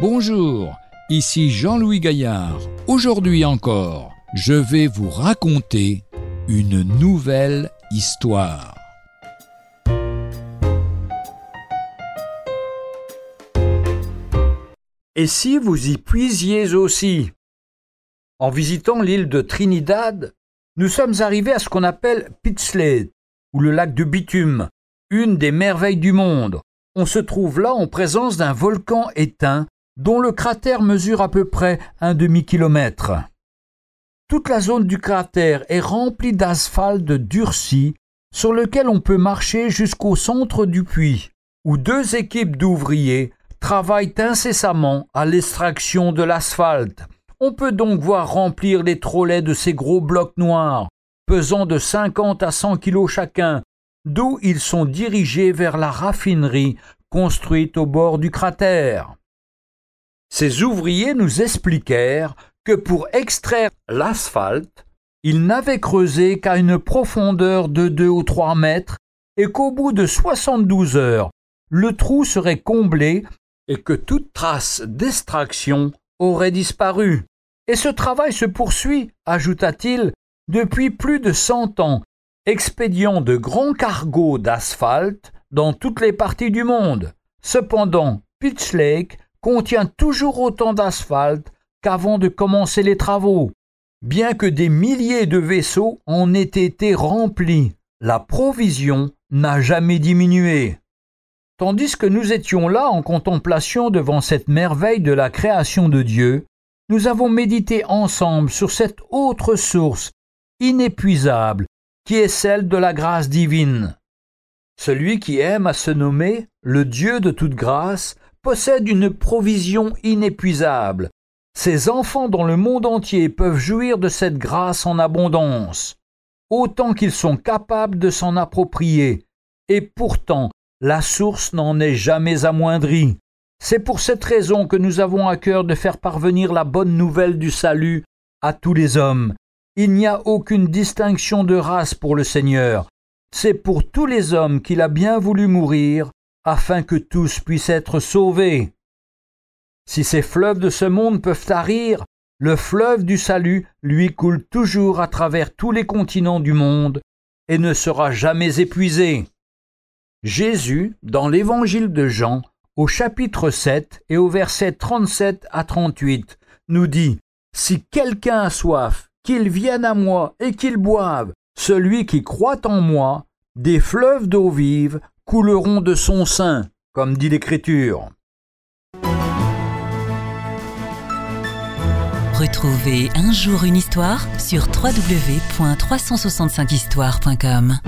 Bonjour, ici Jean-Louis Gaillard. Aujourd'hui encore, je vais vous raconter une nouvelle histoire. Et si vous y puisiez aussi? En visitant l'île de Trinidad, nous sommes arrivés à ce qu'on appelle Pitslade, ou le lac de bitume, une des merveilles du monde. On se trouve là en présence d'un volcan éteint dont le cratère mesure à peu près un demi-kilomètre. Toute la zone du cratère est remplie d'asphalte durci sur lequel on peut marcher jusqu'au centre du puits, où deux équipes d'ouvriers travaillent incessamment à l'extraction de l'asphalte. On peut donc voir remplir les trolleys de ces gros blocs noirs, pesant de 50 à 100 kilos chacun, d'où ils sont dirigés vers la raffinerie construite au bord du cratère. Ces ouvriers nous expliquèrent que pour extraire l'asphalte, ils n'avaient creusé qu'à une profondeur de deux ou trois mètres et qu'au bout de 72 heures, le trou serait comblé et que toute trace d'extraction aurait disparu. Et ce travail se poursuit, ajouta-t-il, depuis plus de cent ans, expédiant de grands cargos d'asphalte dans toutes les parties du monde. Cependant, Pitch Lake contient toujours autant d'asphalte qu'avant de commencer les travaux. Bien que des milliers de vaisseaux en aient été remplis, la provision n'a jamais diminué. Tandis que nous étions là en contemplation devant cette merveille de la création de Dieu, nous avons médité ensemble sur cette autre source inépuisable qui est celle de la grâce divine. Celui qui aime à se nommer le Dieu de toute grâce possède une provision inépuisable. Ses enfants dans le monde entier peuvent jouir de cette grâce en abondance, autant qu'ils sont capables de s'en approprier, et pourtant la source n'en est jamais amoindrie. C'est pour cette raison que nous avons à cœur de faire parvenir la bonne nouvelle du salut à tous les hommes. Il n'y a aucune distinction de race pour le Seigneur. C'est pour tous les hommes qu'il a bien voulu mourir afin que tous puissent être sauvés. Si ces fleuves de ce monde peuvent tarir, le fleuve du salut lui coule toujours à travers tous les continents du monde et ne sera jamais épuisé. Jésus, dans l'évangile de Jean, au chapitre 7 et au verset 37 à 38, nous dit Si quelqu'un a soif, qu'il vienne à moi et qu'il boive. Celui qui croit en moi, des fleuves d'eau vive couleront de son sein, comme dit l'Écriture. Retrouvez un jour une histoire sur www.365histoire.com.